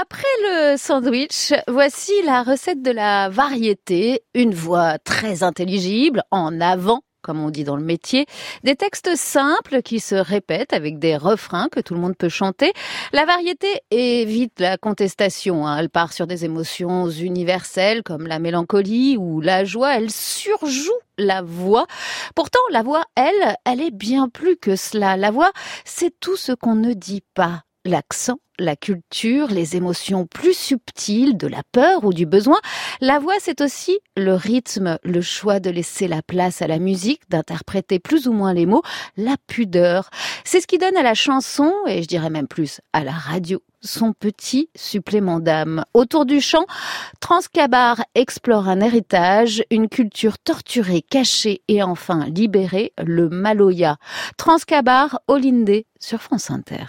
Après le sandwich, voici la recette de la variété. Une voix très intelligible, en avant comme on dit dans le métier, des textes simples qui se répètent avec des refrains que tout le monde peut chanter. La variété évite la contestation. Hein. Elle part sur des émotions universelles comme la mélancolie ou la joie. Elle surjoue la voix. Pourtant, la voix, elle, elle est bien plus que cela. La voix, c'est tout ce qu'on ne dit pas l'accent, la culture, les émotions plus subtiles de la peur ou du besoin. La voix, c'est aussi le rythme, le choix de laisser la place à la musique, d'interpréter plus ou moins les mots, la pudeur. C'est ce qui donne à la chanson, et je dirais même plus à la radio, son petit supplément d'âme. Autour du chant, Transcabar explore un héritage, une culture torturée, cachée et enfin libérée, le Maloya. Transcabar, Olinde sur France Inter.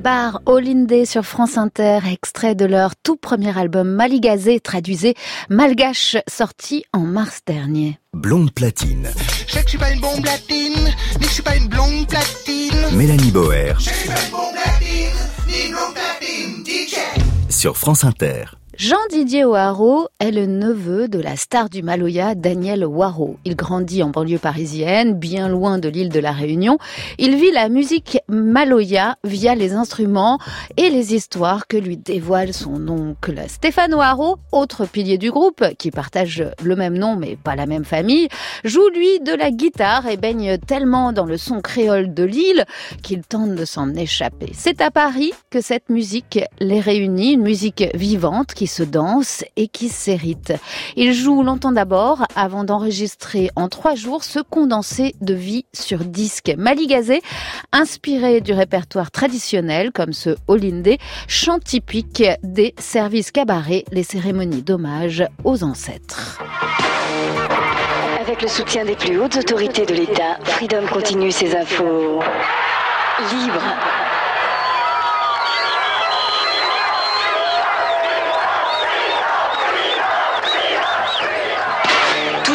Gabar Olinde sur France Inter, extrait de leur tout premier album Maligazé, traduisé Malgache, sorti en mars dernier. Blonde platine. Je sais que je suis pas une blonde platine, mais je suis pas une blonde platine. Mélanie Boer. Je suis pas une blonde platine, ni une blonde platine, DJ. Sur France Inter. Jean-Didier Waro est le neveu de la star du Maloya, Daniel Waro. Il grandit en banlieue parisienne, bien loin de l'île de la Réunion. Il vit la musique Maloya via les instruments et les histoires que lui dévoile son oncle. Stéphane Waro, autre pilier du groupe, qui partage le même nom mais pas la même famille, joue lui de la guitare et baigne tellement dans le son créole de l'île qu'il tente de s'en échapper. C'est à Paris que cette musique les réunit, une musique vivante qui se danse et qui s'hérite. Il joue longtemps d'abord avant d'enregistrer en trois jours ce condensé de vie sur disque. Maligazé, inspiré du répertoire traditionnel comme ce Olindé, chant typique des services cabarets, les cérémonies d'hommage aux ancêtres. Avec le soutien des plus hautes autorités de l'État, Freedom continue ses infos libres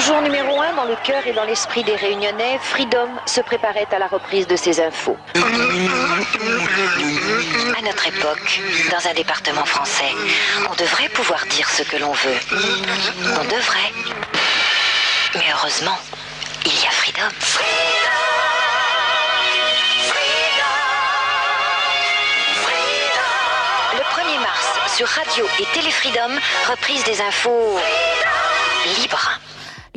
Toujours numéro un dans le cœur et dans l'esprit des Réunionnais, Freedom se préparait à la reprise de ses infos. À notre époque, dans un département français, on devrait pouvoir dire ce que l'on veut. On devrait. Mais heureusement, il y a Freedom. Le 1er mars, sur Radio et Télé Freedom, reprise des infos libres.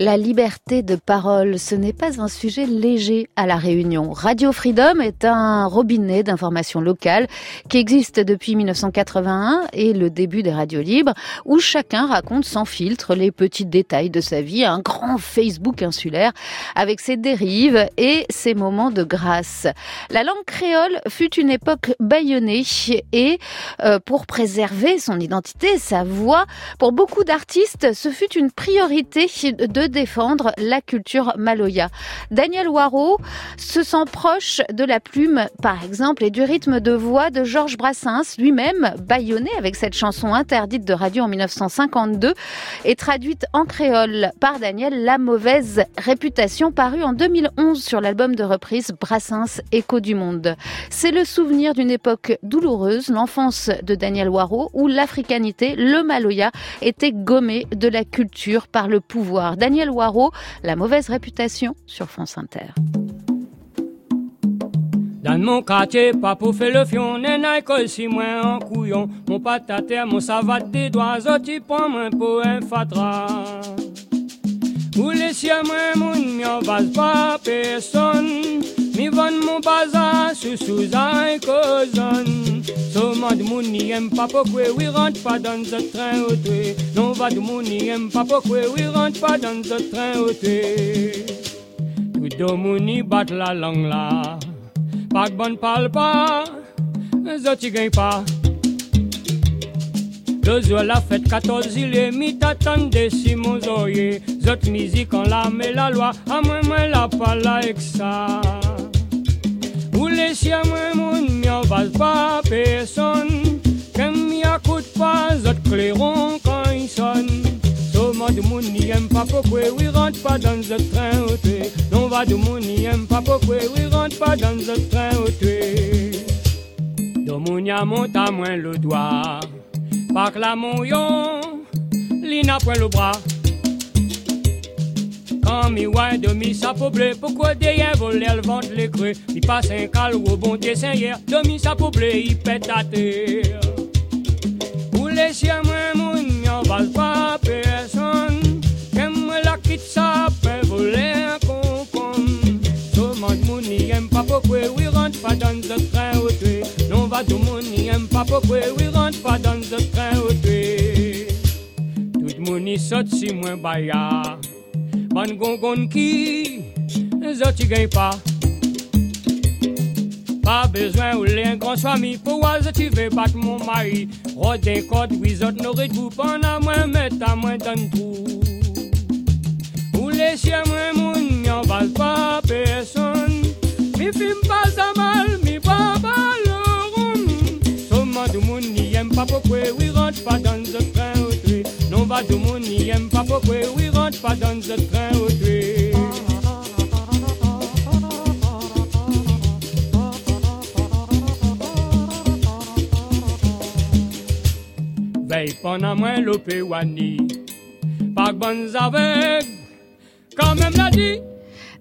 La liberté de parole, ce n'est pas un sujet léger à La Réunion. Radio Freedom est un robinet d'informations locales qui existe depuis 1981 et le début des radios libres où chacun raconte sans filtre les petits détails de sa vie, un grand Facebook insulaire avec ses dérives et ses moments de grâce. La langue créole fut une époque bâillonnée et euh, pour préserver son identité, sa voix, pour beaucoup d'artistes, ce fut une priorité de défendre la culture maloya. Daniel Waro se sent proche de la plume, par exemple, et du rythme de voix de Georges Brassens, lui-même bâillonné avec cette chanson interdite de radio en 1952 et traduite en créole par Daniel La mauvaise réputation, parue en 2011 sur l'album de reprise Brassens Écho du monde. C'est le souvenir d'une époque douloureuse, l'enfance de Daniel Waro, où l'africanité, le maloya, était gommé de la culture par le pouvoir. Daniel la mauvaise réputation sur France Inter. Dans mon quartier, pas pour faire le fion, n'est que si moi en couillon. Mon patate, mon savate des doigts, tu prends moi pour un fatra. Ou les siens, moi, mon m'en base pas personne. Mi van mon bazar sous sous un cozon. So mad money aime pas pourquoi oui rentre pas dans ce train auto. Non va de money aime pas pourquoi oui rentre pas dans ce train auto. Tout de money bat la langue là. Pas bonne parle pas. Zoti gagne pas. Deux jours la fête 14 il est mis t'attendez Simon Zoye. Zot musique en la met la loi. À moi moi la pas like ça. Ule moi moun mi en base pas personne Qu'aime mi écoute pas autres clairon quand il sonne. Soma de moun n'y aime pas pourquoi oui rentre pas dans ce train auté Non va de moun n'y aime pas pourquoi oui rentre pas dans ce train Do moun y a à moins le doigt. Par la mouillon Lina point le bras quand mi ouais de mi bleu, pourquoi derrière voler le ventre les creux? Passe un cal au bon dessin hier, de mi il pète à terre. Pour les chiens, moi, mon y'en va pas personne. Qu'aime la quitte ça, voler un le mon aime pas pourquoi, oui, rentre pas dans ce train au tué. Non, va tout le monde, aime pas pourquoi, oui, rentre pas dans ce train au tué. Tout le monde, saute si moins baillard. Man gon qui, zoti gagne pas. Pas besoin ou les grand famille pour voir tu veux battre mon mari. Rodin code, oui, autres n'aurait tout pendant moi, mettre à moi dans tout. Ou les chiens, moi, mon, y'en valent pas personne. Mi film pas à mal, mi pas le rond. Seulement du monde n'y aime pas pourquoi, oui, rentre pas dans le train Non, va du monde n'y aime pas pourquoi, oui, rentre pas dans le train pendant moins l'opé wani. Pas bonnes avec, quand même l'a dit.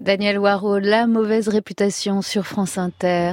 Daniel Waro, la mauvaise réputation sur France Inter.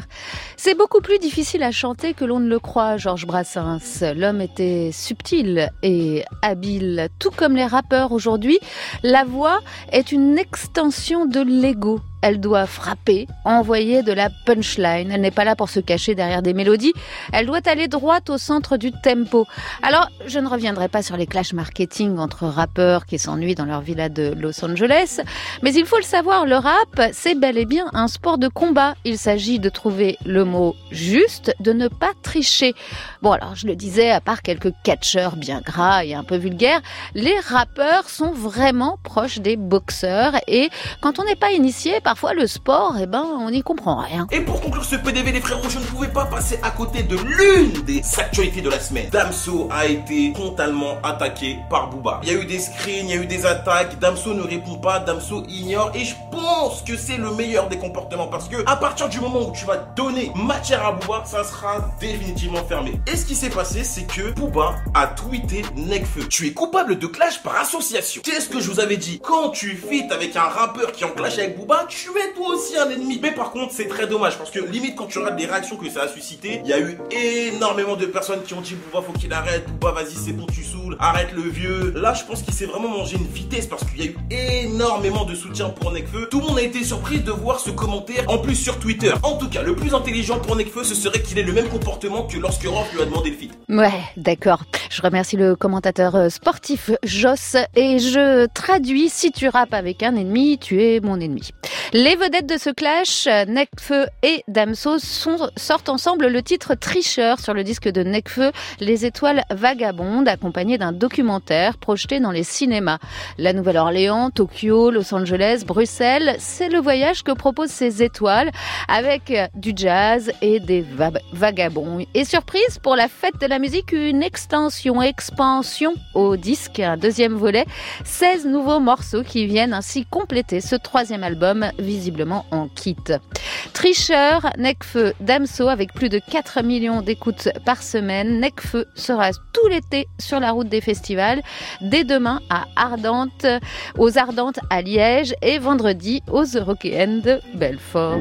C'est beaucoup plus difficile à chanter que l'on ne le croit, Georges Brassens. L'homme était subtil et habile, tout comme les rappeurs aujourd'hui. La voix est une extension de l'ego elle doit frapper, envoyer de la punchline. Elle n'est pas là pour se cacher derrière des mélodies. Elle doit aller droit au centre du tempo. Alors, je ne reviendrai pas sur les clashs marketing entre rappeurs qui s'ennuient dans leur villa de Los Angeles. Mais il faut le savoir, le rap, c'est bel et bien un sport de combat. Il s'agit de trouver le mot juste, de ne pas tricher. Bon, alors, je le disais, à part quelques catcheurs bien gras et un peu vulgaires, les rappeurs sont vraiment proches des boxeurs. Et quand on n'est pas initié par parfois le sport, eh ben, on n'y comprend rien. Et pour conclure ce PDV, les frérots, je ne pouvais pas passer à côté de l'une des actualités de la semaine. Damso a été frontalement attaqué par Booba. Il y a eu des screens, il y a eu des attaques. Damso ne répond pas, Damso ignore. Et je pense que c'est le meilleur des comportements parce que à partir du moment où tu vas donner matière à Booba, ça sera définitivement fermé. Et ce qui s'est passé, c'est que Booba a tweeté Nekfeu. Tu es coupable de clash par association. Qu'est-ce que je vous avais dit? Quand tu fites avec un rappeur qui en clash avec Booba, tu es toi aussi un ennemi. Mais par contre, c'est très dommage parce que limite quand tu regardes les réactions que ça a suscité, il y a eu énormément de personnes qui ont dit Bouba faut qu'il arrête, Bouba vas-y c'est bon tu saoules, arrête le vieux. Là je pense qu'il s'est vraiment mangé une vitesse parce qu'il y a eu énormément de soutien pour Nekfeu. Tout le monde a été surpris de voir ce commentaire en plus sur Twitter. En tout cas, le plus intelligent pour Nekfeu ce serait qu'il ait le même comportement que lorsque Rof lui a demandé le feat. Ouais, d'accord. Je remercie le commentateur euh, sportif Joss et je traduis si tu rappes avec un ennemi, tu es mon ennemi. Les vedettes de ce clash, Nekfeu et Damso, sortent ensemble le titre Tricheur sur le disque de Nekfeu, Les étoiles vagabondes, accompagné d'un documentaire projeté dans les cinémas. La Nouvelle-Orléans, Tokyo, Los Angeles, Bruxelles, c'est le voyage que proposent ces étoiles avec du jazz et des vagabonds. Et surprise, pour la fête de la musique, une extension, expansion au disque, un deuxième volet, 16 nouveaux morceaux qui viennent ainsi compléter ce troisième album visiblement en kit. Tricheur, Necfeu, Damso avec plus de 4 millions d'écoutes par semaine. Necfeu sera tout l'été sur la route des festivals, dès demain à Ardente, aux Ardentes à Liège et vendredi aux Eurokéennes de Belfort.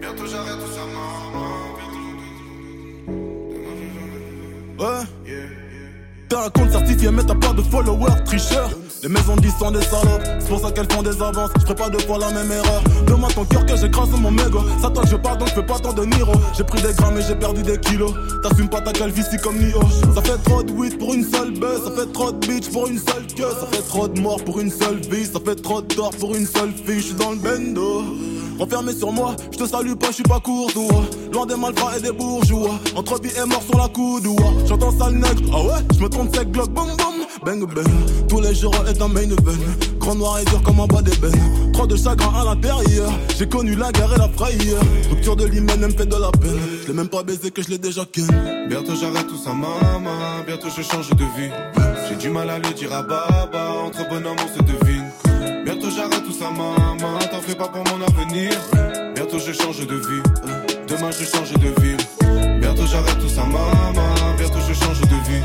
Bientôt j'arrête tout ça, Ouais. T'as un compte certifié, mais t'as pas de followers, tricheur. Les maisons disent sont des salopes, c'est pour ça qu'elles font des avances. Je pas deux fois la même erreur. Demande ton cœur que j'écrase mon mégot. Ça toi je parle donc je fais pas tant de Niro. J'ai pris des grammes et j'ai perdu des kilos. T'assumes pas ta calvitie comme Nio. Ça fait trop de weed pour une seule buzz. Ça fait trop de bitch pour une seule queue. Ça fait trop de morts pour une seule vie. Ça fait trop de tort pour une seule fille. Je suis dans le bendo. Renfermé sur moi, je te salue pas, je suis pas courtois. Loin des malfrats et des bourgeois. Entre vie et mort sur la coudoua. J'entends sale nègre, ah ouais, je me trompe sec, glock, boum boum. Bang bang, tous les jours est un main event. Grand noir et dur comme un bas d'ébène. Trop de chagrin à l'intérieur. J'ai connu la guerre et la frayeur. Rupture de l'hymen, elle me fait de la peine. Je l'ai même pas baisé que je l'ai déjà ken. Bientôt j'arrête tout ça, maman. Bientôt je change de vie. J'ai du mal à le dire à baba. Entre bonhomme, on se devine. Bientôt j'arrête tout ça, maman. T'en fais pas pour mon avenir. Bientôt je change de vie. Demain je change de vie. Bientôt j'arrête tout ça, maman. Bientôt je change de vie.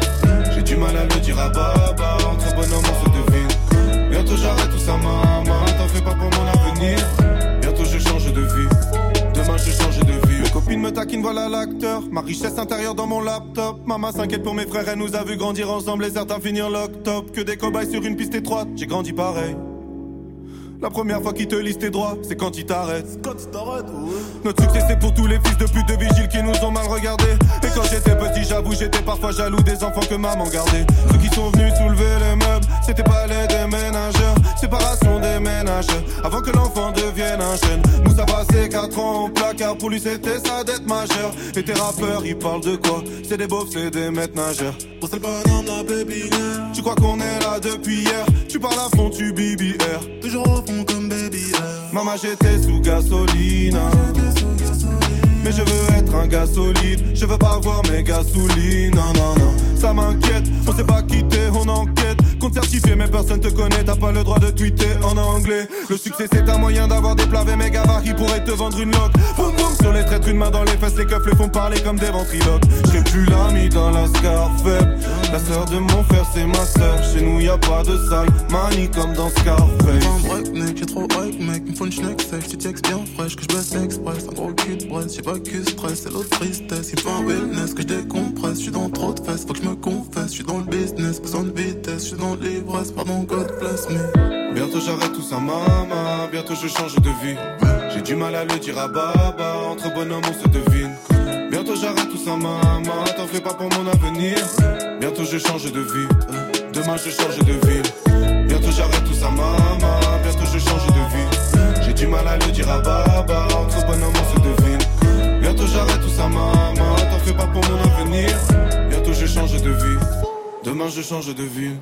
J'ai du mal à le dire à baba. Entre bonhomme, on se devine. Bientôt j'arrête tout ça, maman. T'en fais pas pour mon avenir. Bientôt je change de vie. Demain je change de vie. Mes copines me taquinent, voilà l'acteur. Ma richesse intérieure dans mon laptop. Maman s'inquiète pour mes frères, elle nous a vu grandir ensemble et certains finir lock top. Que des cobayes sur une piste étroite, j'ai grandi pareil. La première fois qu'il te lise tes droits, c'est quand il t'arrête. Quand il t'arrête, Notre succès, c'est pour tous les fils de pute de vigile qui nous ont mal regardés. Et quand j'étais petit, j'avoue, j'étais parfois jaloux des enfants que maman gardait. Ceux qui sont venus soulever les meubles, c'était pas les déménageurs. Séparation des ménages, avant que l'enfant devienne un jeune. Nous, ça passé 4 ans au placard, pour lui, c'était sa dette majeure. Et tes rappeurs, ils parlent de quoi? C'est des beaufs, c'est des maîtres nageurs. Tu crois qu'on est là depuis hier? Tu parles à fond, tu BBR. Toujours au Maman, j'étais sous gasoline. Mais je veux être un gars solide. Je veux pas voir mes gasolines. Non, non, non. Ça m'inquiète. On s'est pas quitté, on enquête. Mais personne te connaît. T'as pas le droit de tweeter en anglais. Le succès, c'est un moyen d'avoir des mes gavards qui pourraient te vendre une loque. Boum boum sur les traîtres, une main dans les fesses. Les keufs les font parler comme des ventriloques. J'ai plus l'ami dans la scar faible. La sœur de mon frère, c'est ma sœur. Chez nous, y a pas de salle. Mani comme dans Scarface. Un break, mec, j'ai trop hype, mec. Me faut une schneck sèche. Tu textes bien fraîche, que je baisse express. Un gros cul de bresse, j'ai pas que stress. C'est l'autre tristesse. Il faut un wellness que je décompresse. Je suis dans trop de fesses, faut que je me confesse. Je suis dans le business, besoin de vitesse. Je suis dans l'ivresse, pardon, God bless me. Bientôt j'arrête tout ça, maman. Bientôt je change de vie. J'ai du mal à le dire à Baba. Entre bonhommes, on se devine. Bientôt j'arrête tout ça, maman. T'en fais pas pour mon avenir. Bientôt je change de vie. Demain je change de ville. Bientôt j'arrête tout ça, maman. Bientôt je change de vie. J'ai du mal à le dire à Baba. Entre bonhommes, on se devine. Bientôt j'arrête tout ça, maman. T'en fais pas pour mon avenir. Bientôt je change de vie. Demain je change de ville.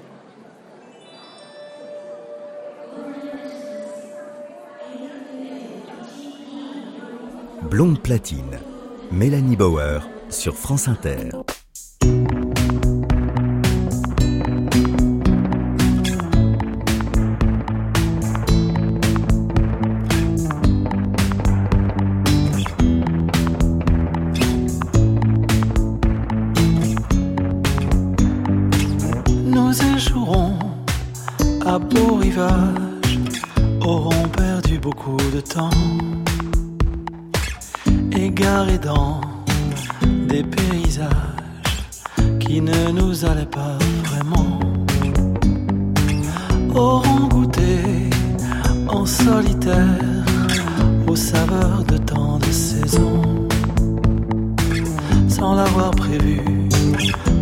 Blonde platine, Mélanie Bauer sur France Inter. Sans l'avoir prévu.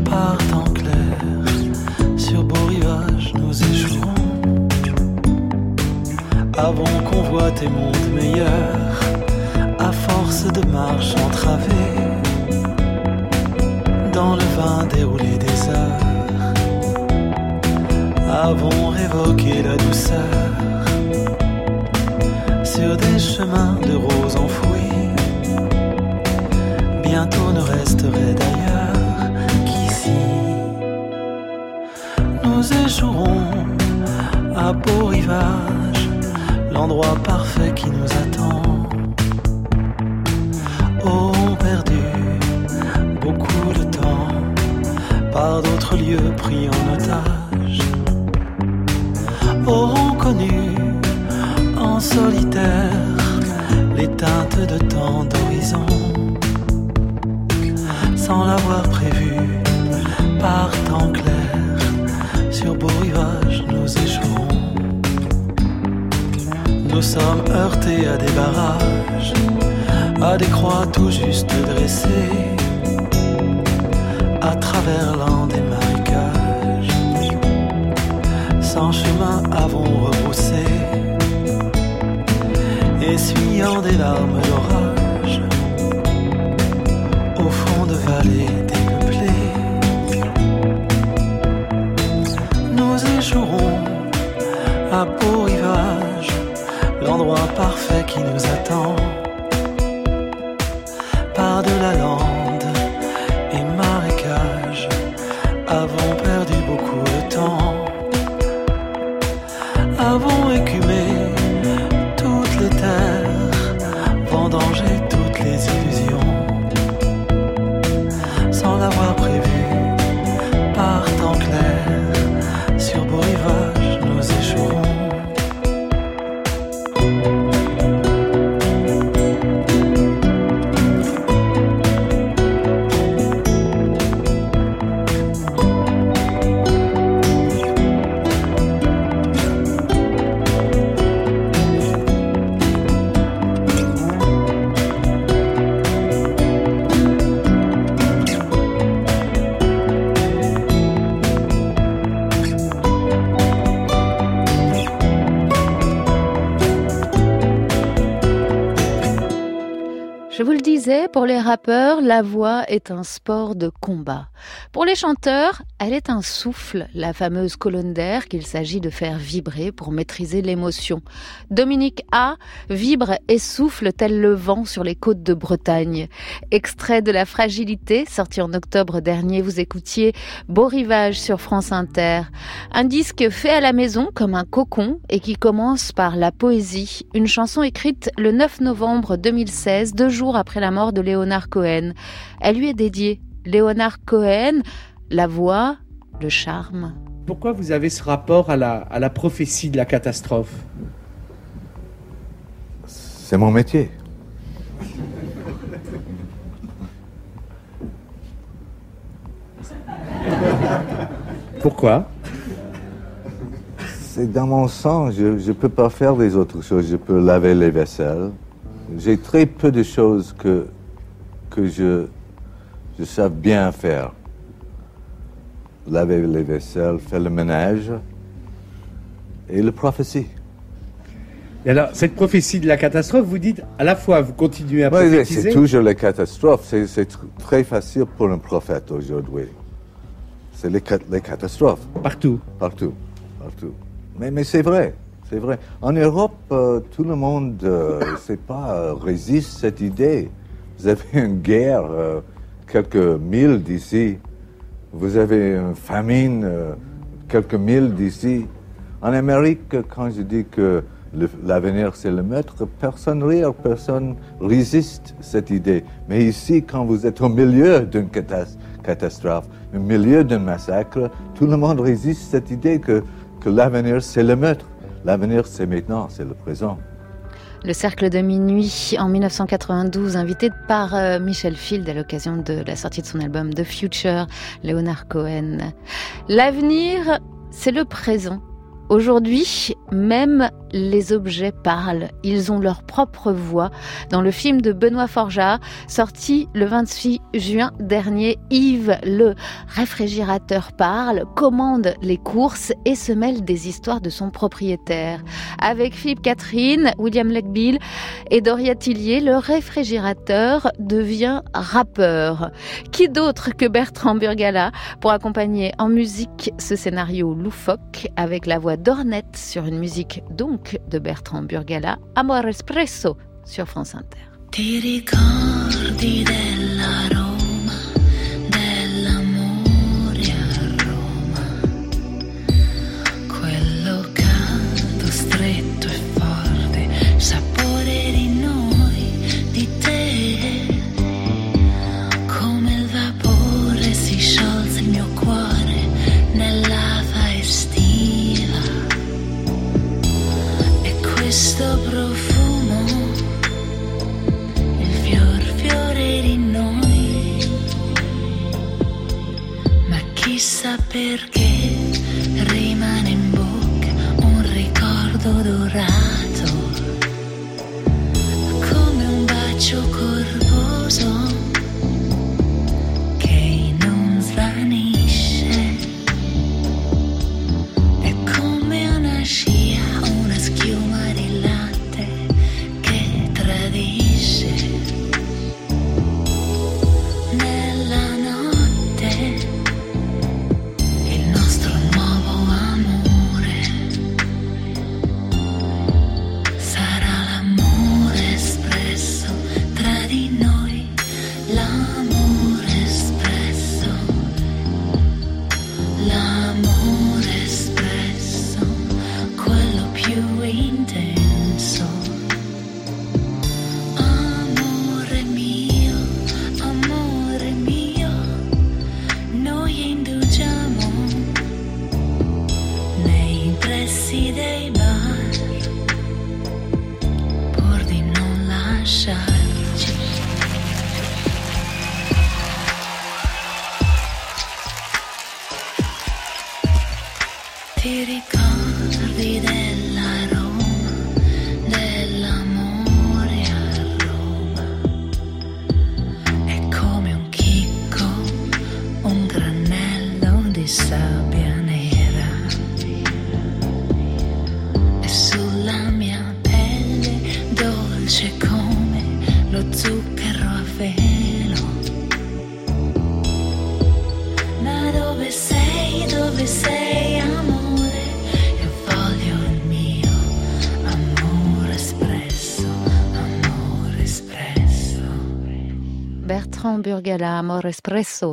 Par temps clair sur beau rivage nous échouerons Avant qu'on voit tes mondes meilleurs À force de marche entravée Dans le vin déroulé des heures Avons révoqué la douceur. Sur des chemins de roses enfouis Bientôt ne resterait d'ailleurs qu'ici nous échouerons à beau rivage, l'endroit parfait qui nous attend. Auront perdu beaucoup de temps par d'autres lieux pris en otage. Auront connu en solitaire les teintes de tant d'horizons sans l'avoir prévu par temps clair sur beau rivage nous échouerons. Nous sommes heurtés à des barrages, à des croix tout juste dressées, à travers l'an des marécages. Sans chemin avons rebroussé, essuyant des larmes d'orage, nous échouerons à beau rivage, l'endroit parfait qui nous attend. Par de la lande pour les rappeurs, la voix est un sport de combat. Pour les chanteurs, elle est un souffle, la fameuse colonne d'air qu'il s'agit de faire vibrer pour maîtriser l'émotion. Dominique A vibre et souffle tel le vent sur les côtes de Bretagne. Extrait de La Fragilité, sorti en octobre dernier, vous écoutiez Beau Rivage sur France Inter. Un disque fait à la maison comme un cocon et qui commence par la poésie, une chanson écrite le 9 novembre 2016, deux jours après la mort de Léonard Cohen. Elle lui est dédiée. Léonard Cohen, la voix, le charme. Pourquoi vous avez ce rapport à la, à la prophétie de la catastrophe? C'est mon métier. Pourquoi? C'est dans mon sang. Je ne peux pas faire des autres choses. Je peux laver les vaisselles. J'ai très peu de choses que, que je, je sais bien faire. Laver les vaisselles, faire le ménage et le prophétie. Et alors, cette prophétie de la catastrophe, vous dites à la fois, vous continuez à Oui, prophétiser. c'est toujours la catastrophe. C'est- C'est tr- très facile pour un prophète aujourd'hui. C'est les, les catastrophes. Partout. Partout. Partout. Mais, mais c'est vrai. C'est vrai. En Europe, euh, tout le monde, euh, c'est pas, euh, résiste cette idée. Vous avez une guerre euh, quelques milles d'ici. Vous avez une famine euh, quelques milles d'ici. En Amérique, quand je dis que l'avenir c'est le maître, personne rire, personne résiste cette idée. Mais ici, quand vous êtes au milieu d'une catas- catastrophe, au milieu d'un massacre, tout le monde résiste cette idée que, que l'avenir c'est le maître. L'avenir c'est maintenant, c'est le présent. Le Cercle de Minuit en 1992, invité par euh, Michel Field à l'occasion de la sortie de son album The Future, Leonard Cohen. L'avenir, c'est le présent. Aujourd'hui, même les objets parlent. Ils ont leur propre voix. Dans le film de Benoît Forjard, sorti le 26 juin dernier, Yves, le réfrigérateur, parle, commande les courses et se mêle des histoires de son propriétaire. Avec Philippe Catherine, William Legbill et Doria Tillier, le réfrigérateur devient rappeur. Qui d'autre que Bertrand Burgala pour accompagner en musique ce scénario loufoque avec la voix d'Ornette sur une musique donc de Bertrand Burgala, Amor Espresso sur France Inter. Perché waiting.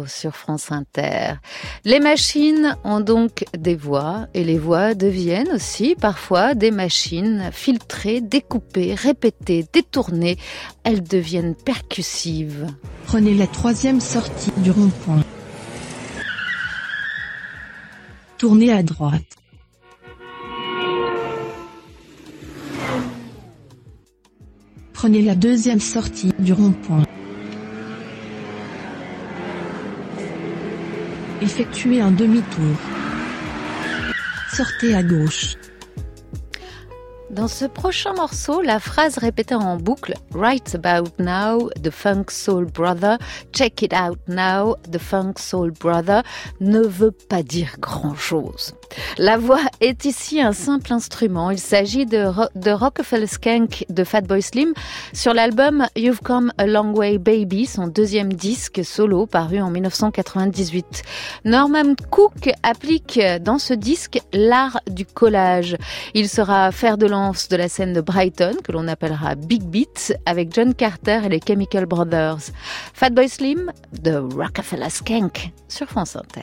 Sur France Inter. Les machines ont donc des voix et les voix deviennent aussi parfois des machines filtrées, découpées, répétées, détournées. Elles deviennent percussives. Prenez la troisième sortie du rond-point. Tournez à droite. Prenez la deuxième sortie du rond-point. Effectuez un demi-tour. Sortez à gauche. Dans ce prochain morceau, la phrase répétée en boucle Right about now, the funk soul brother, check it out now, the funk soul brother ne veut pas dire grand chose. La voix est ici un simple instrument. Il s'agit de, Ro de Rockefeller Skank de Fatboy Slim sur l'album You've Come a Long Way Baby, son deuxième disque solo paru en 1998. Norman Cook applique dans ce disque l'art du collage. Il sera fer de lance de la scène de Brighton, que l'on appellera Big Beat, avec John Carter et les Chemical Brothers. Fatboy Slim de Rockefeller Skank sur France Inter.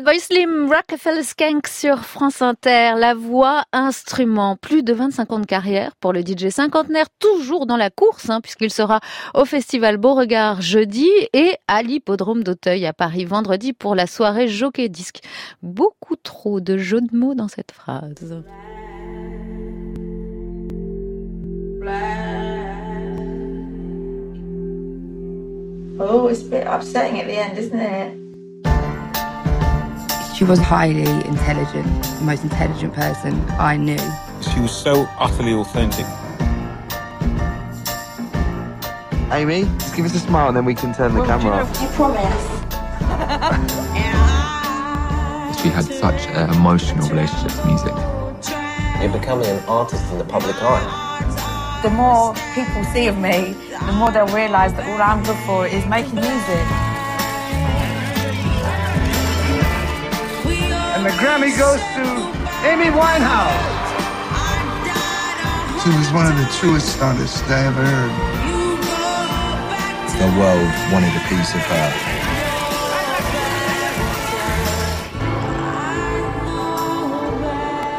brother. Fatboy Slim, Rockefeller Skank sur France Inter, la voix, instrument, plus de 25 ans de carrière pour le DJ cinquantenaire, toujours dans la course, hein, puisqu'il sera au festival Beauregard jeudi et à l'hippodrome d'Auteuil à Paris vendredi pour la soirée Jockey Disque. Beaucoup trop de jeux de mots dans cette phrase. Oh, it's a bit upsetting at the end, isn't? She was highly intelligent, the most intelligent person I knew. She was so utterly authentic. Amy, just give us a smile and then we can turn the camera off. I promise. She had such an emotional relationship to music. You're becoming an artist in the public eye. The more people see of me, the more they'll realise that all I'm good for is making music. The Grammy goes to Amy Winehouse. She was one of the truest artists I ever heard. The world wanted a piece of her.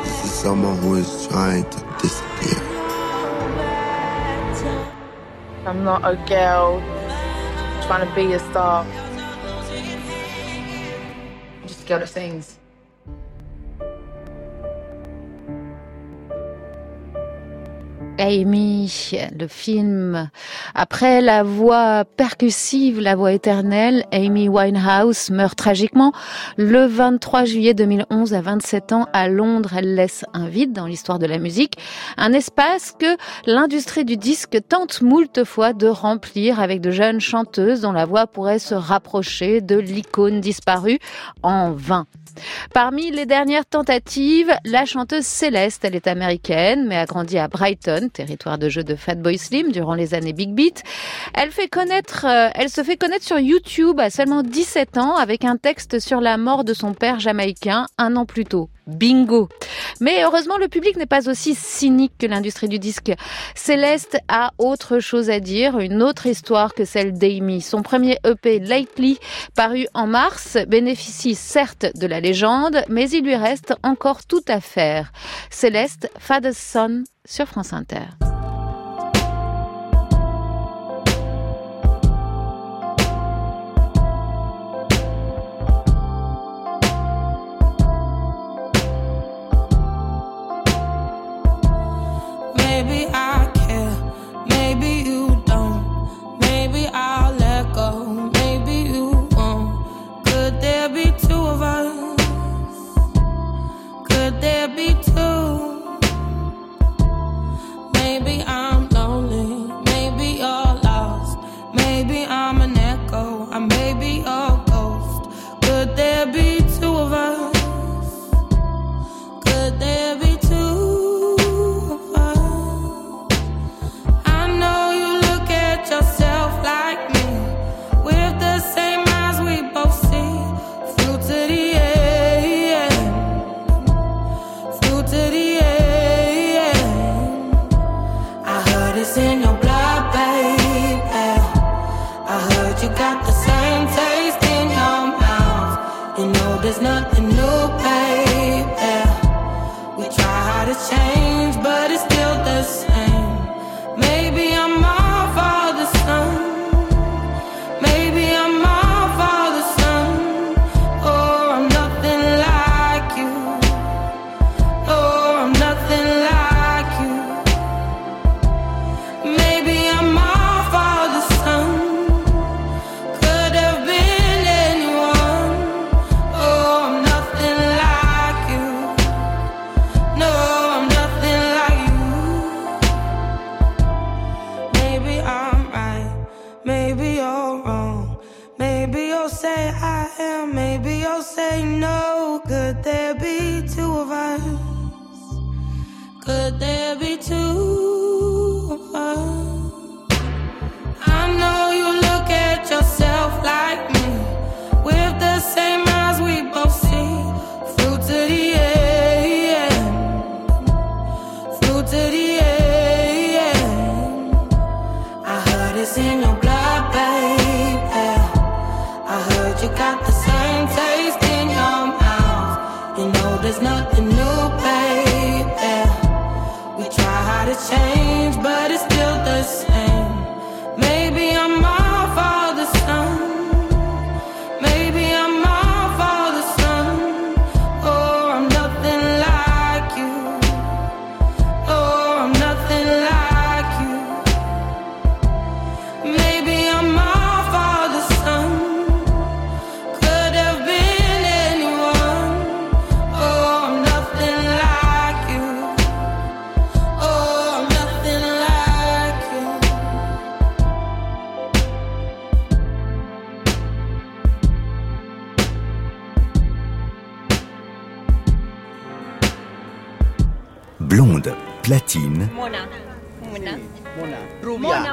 This is someone who is trying to disappear. I'm not a girl trying to be a star. I'm just a girl that sings. Amy, le film. Après la voix percussive, la voix éternelle, Amy Winehouse meurt tragiquement le 23 juillet 2011 à 27 ans à Londres. Elle laisse un vide dans l'histoire de la musique, un espace que l'industrie du disque tente moult fois de remplir avec de jeunes chanteuses dont la voix pourrait se rapprocher de l'icône disparue en vain. Parmi les dernières tentatives, la chanteuse Céleste, elle est américaine, mais a grandi à Brighton, territoire de jeu de Fatboy Slim durant les années Big Beat. Elle euh, elle se fait connaître sur YouTube à seulement 17 ans avec un texte sur la mort de son père jamaïcain un an plus tôt. Bingo. Mais heureusement, le public n'est pas aussi cynique que l'industrie du disque. Céleste a autre chose à dire, une autre histoire que celle d'Amy. Son premier EP, Lately, paru en mars, bénéficie certes de la légende, mais il lui reste encore tout à faire. Céleste, Father's Son, sur France Inter.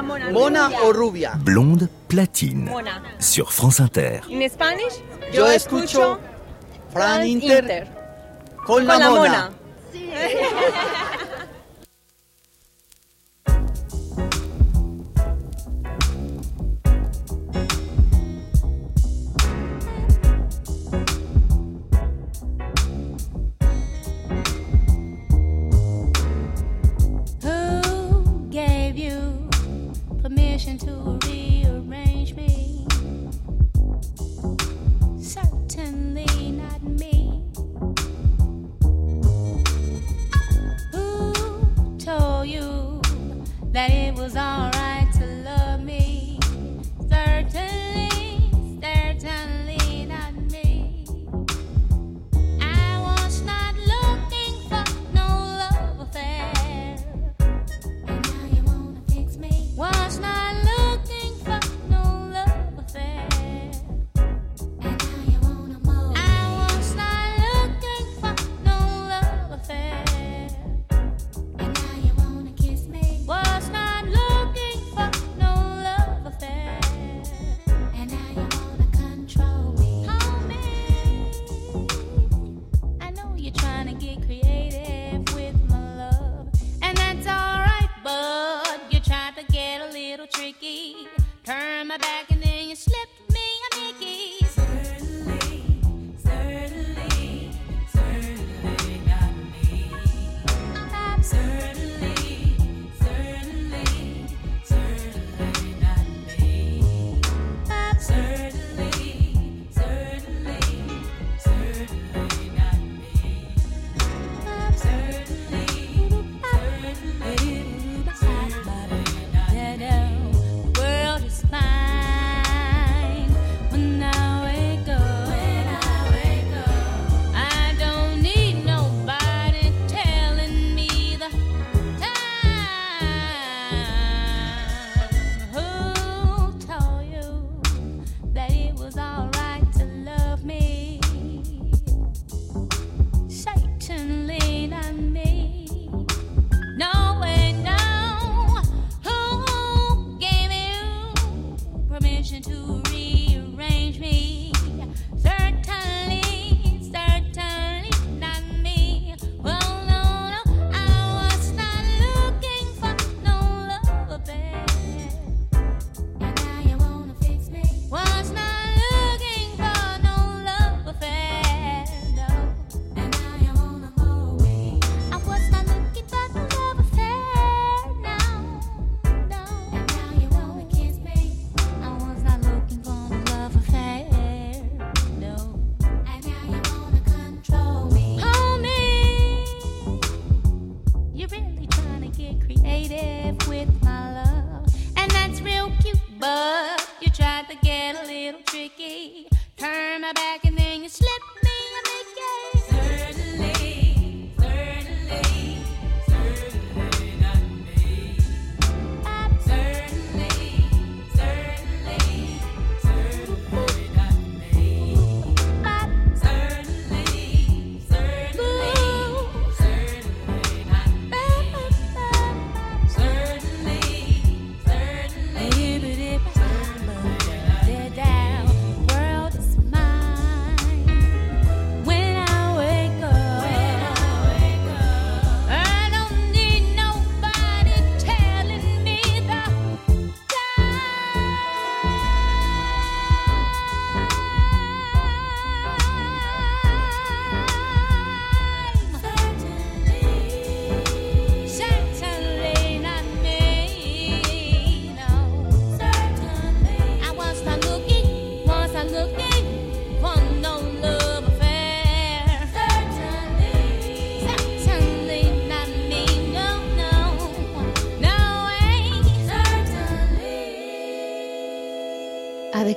Mona. Mona, o Rubia. Blonde platine. Mona. Sur France Inter. En Spanish, yo, escucho Fran Inter. Inter. Con, Con la Mona. Mona. Sí.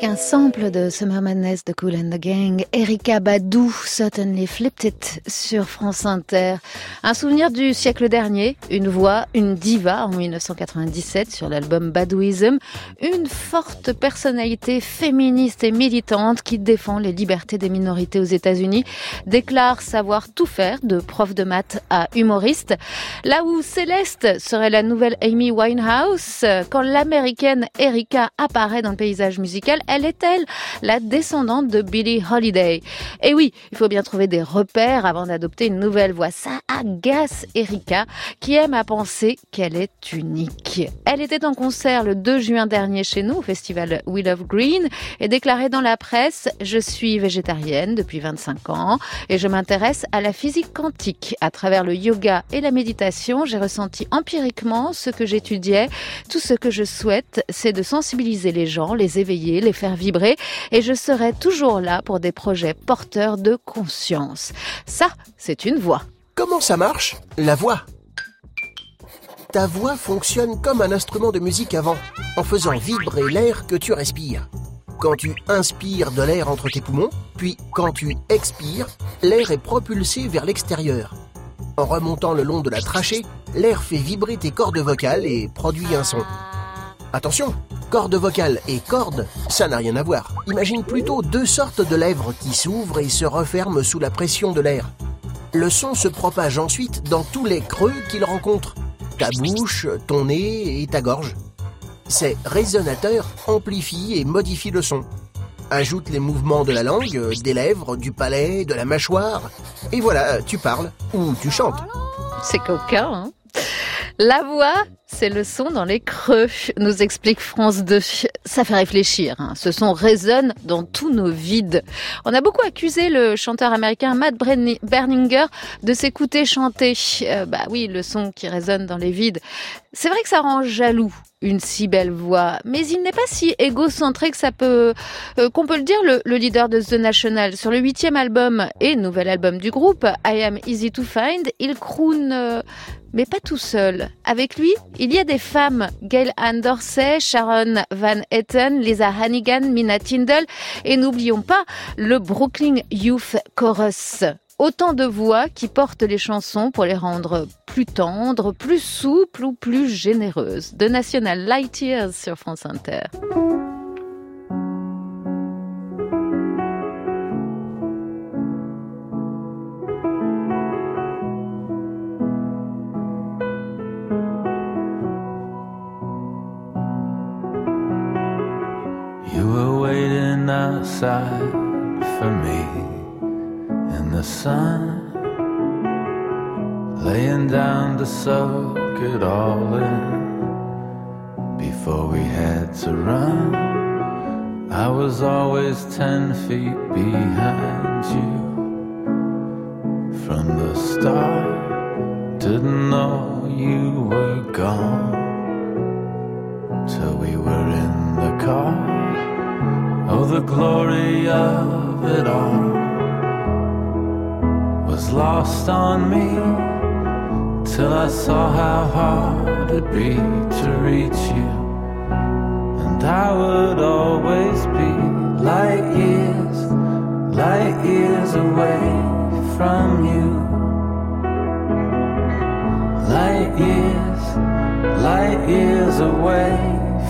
Un sample de Summer Madness de Cool and the Gang, Erika Badou Certainly Flipped It sur France Inter. Un souvenir du siècle dernier, une voix, une diva en 1997 sur l'album Badouism, une forte personnalité féministe et militante qui défend les libertés des minorités aux États-Unis, déclare savoir tout faire de prof de maths à humoriste. Là où Céleste serait la nouvelle Amy Winehouse, quand l'américaine Erika apparaît dans le paysage musical, est-elle? La descendante de Billie Holiday Et oui, il faut bien trouver des repères avant d'adopter une nouvelle voix. Ça agace Erika, qui aime à penser qu'elle est unique. Elle était en concert le 2 juin dernier chez nous au festival We Love Green et déclarait dans la presse « Je suis végétarienne depuis 25 ans et je m'intéresse à la physique quantique. À travers le yoga et la méditation, j'ai ressenti empiriquement ce que j'étudiais. Tout ce que je souhaite, c'est de sensibiliser les gens, les éveiller, les faire vibrer et je serai toujours là pour des projets porteurs de conscience. Ça, c'est une voix. Comment ça marche? La voix. Ta voix fonctionne comme un instrument de musique avant, en faisant vibrer l'air que tu respires. Quand tu inspires de l'air entre tes poumons, puis quand tu expires, l'air est propulsé vers l'extérieur. En remontant le long de la trachée, l'air fait vibrer tes cordes vocales et produit un son. Attention, cordes vocales et cordes, ça n'a rien à voir. Imagine plutôt deux sortes de lèvres qui s'ouvrent et se referment sous la pression de l'air. Le son se propage ensuite dans tous les creux qu'il rencontre. Ta bouche, ton nez et ta gorge. Ces résonateurs amplifient et modifient le son. Ajoute les mouvements de la langue, des lèvres, du palais, de la mâchoire. Et voilà, tu parles ou tu chantes. C'est coquin, hein La voix, c'est le son dans les creux, nous explique France 2. Ça fait réfléchir. hein. Ce son résonne dans tous nos vides. On a beaucoup accusé le chanteur américain Matt Berninger de s'écouter chanter. Euh, bah oui, le son qui résonne dans les vides. C'est vrai que ça rend jaloux une si belle voix, mais il n'est pas si égocentré que ça peut, euh, qu'on peut le dire, le, le leader de The National. Sur le huitième album et nouvel album du groupe, I Am Easy to Find, il croune, euh, mais pas tout seul. Avec lui, il y a des femmes, Gail Ann Dorsey, Sharon Van Etten, Lisa Hannigan, Mina Tindall, et n'oublions pas le Brooklyn Youth Chorus. Autant de voix qui portent les chansons pour les rendre plus tendres, plus souples ou plus généreuses. De National Light Years sur France Inter. Outside for me in the sun, laying down to soak it all in before we had to run. I was always ten feet behind you from the start. Didn't know you were gone till we were in the car. Oh, the glory of it all was lost on me till I saw how hard it'd be to reach you. And I would always be light years, light years away from you. Light years, light years away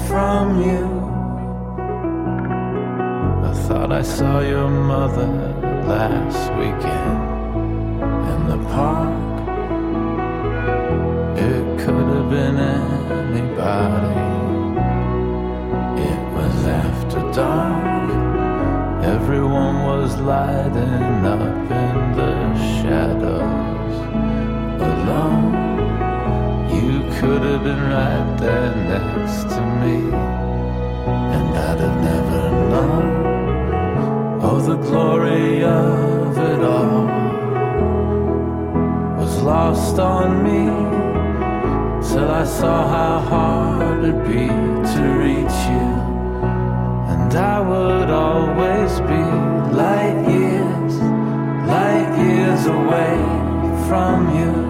from you. Thought I saw your mother last weekend in the park. It could have been anybody. It was after dark. Everyone was lighting up in the shadows alone. You could have been right there next to me, and I'd have never known. The glory of it all was lost on me till I saw how hard it'd be to reach you. And I would always be. Light years, light years away from you.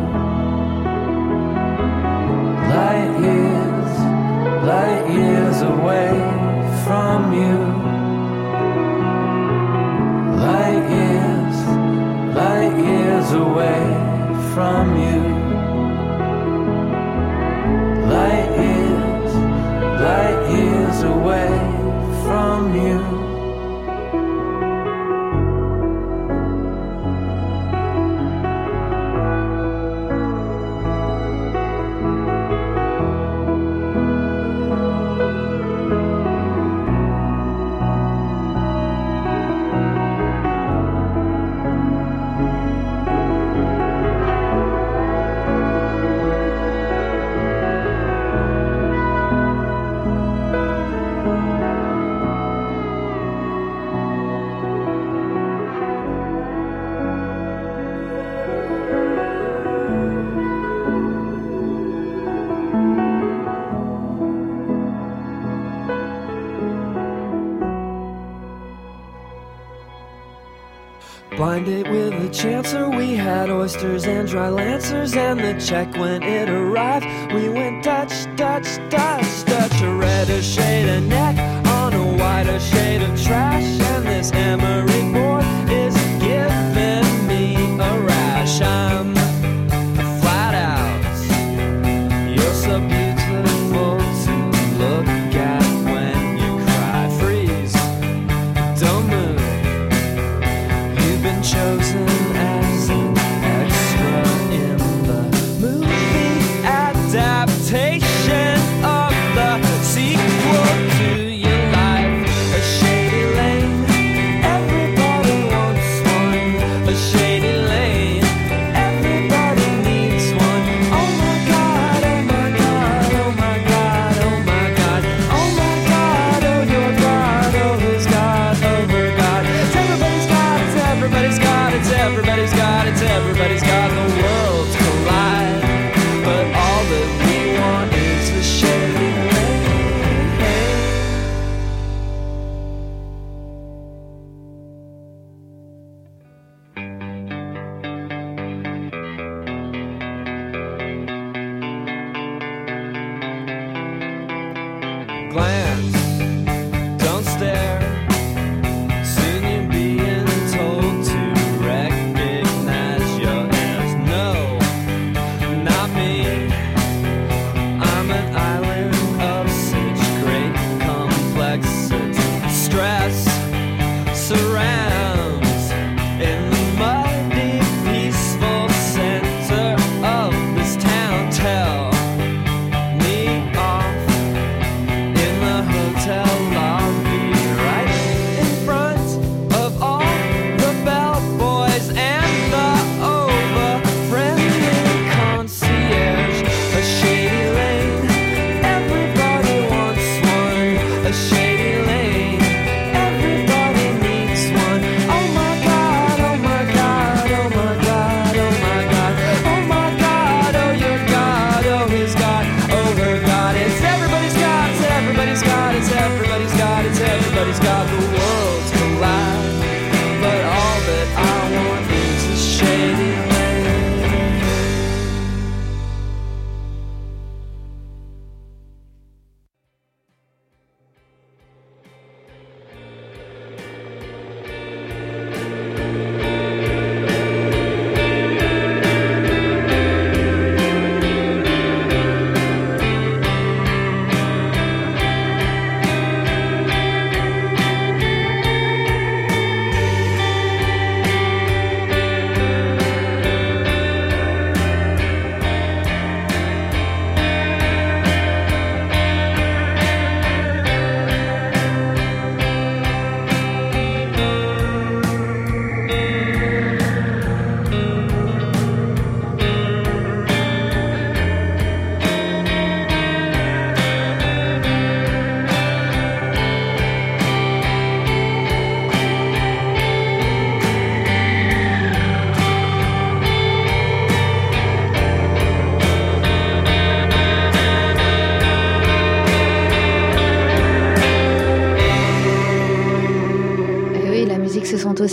chancer we had oysters and dry lancers, and the check when it arrived, we went Dutch, Dutch, Dutch, Dutch, a reddish shade of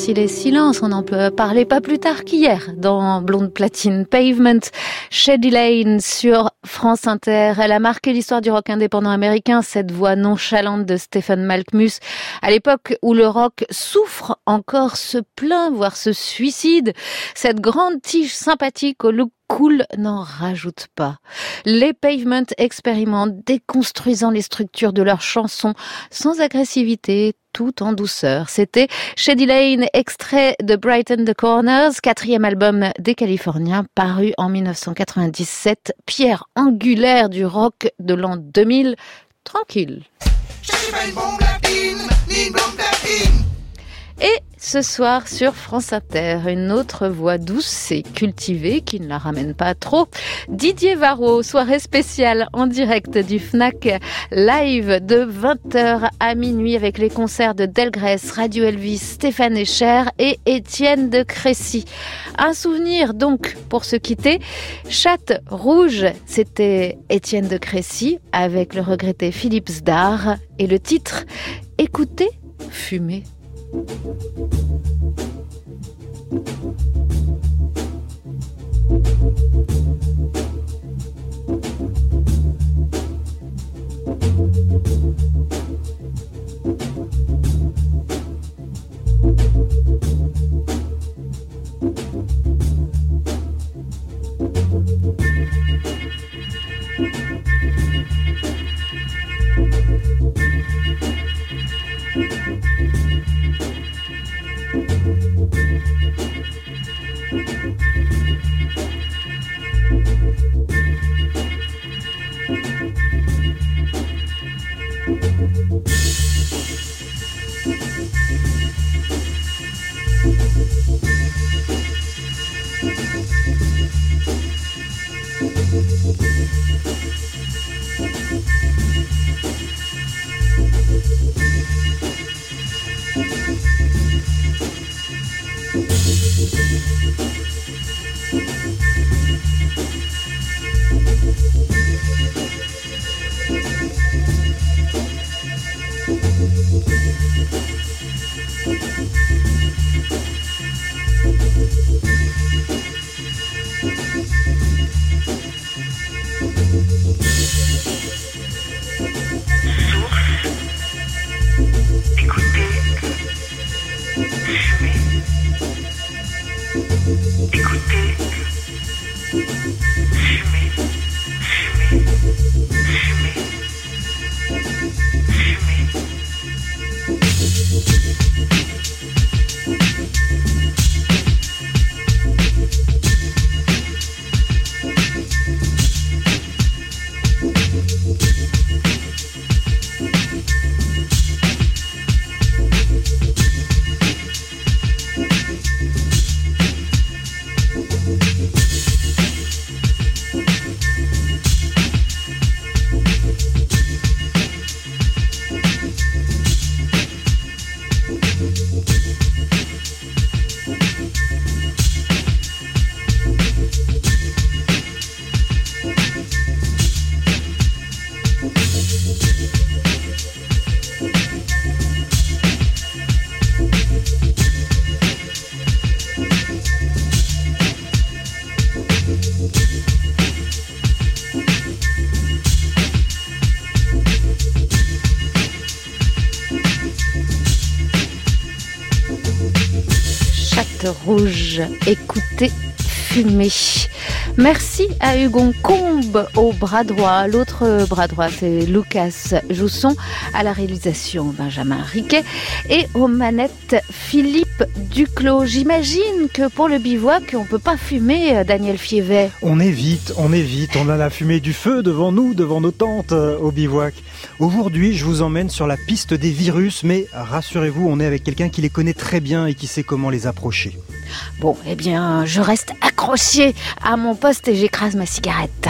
aussi les silences. On en peut parler pas plus tard qu'hier dans Blonde Platine Pavement, Shady Lane sur France Inter. Elle a marqué l'histoire du rock indépendant américain, cette voix nonchalante de Stephen Malkmus. À l'époque où le rock souffre encore, se plaint, voire se suicide, cette grande tige sympathique au look cool n'en rajoute pas. Les Pavement expérimentent, déconstruisant les structures de leurs chansons sans agressivité, tout en douceur. C'était Shady Lane, extrait de Brighten the Corners, quatrième album des Californiens, paru en 1997, pierre angulaire du rock de l'an 2000. Tranquille. Et ce soir sur France Inter, une autre voix douce et cultivée qui ne la ramène pas trop. Didier Varro, soirée spéciale en direct du FNAC live de 20h à minuit avec les concerts de Delgrès, Radio Elvis, Stéphane Echer et Étienne de Crécy. Un souvenir donc pour se quitter. Chatte rouge, c'était Étienne de Crécy avec le regretté Philippe Zdar et le titre Écoutez, fumer. Chatte rouge, écoutez, fumez. Merci à Hugon Combe au bras droit. L'autre bras droit, c'est Lucas Jousson. À la réalisation, Benjamin Riquet. Et aux manettes, Philippe Duclos. J'imagine que pour le bivouac, on peut pas fumer, euh, Daniel Fievet. On évite, on évite. On a la fumée du feu devant nous, devant nos tentes euh, au bivouac. Aujourd'hui, je vous emmène sur la piste des virus, mais rassurez-vous, on est avec quelqu'un qui les connaît très bien et qui sait comment les approcher. Bon, eh bien, je reste accroché à mon poste et j'écrase ma cigarette.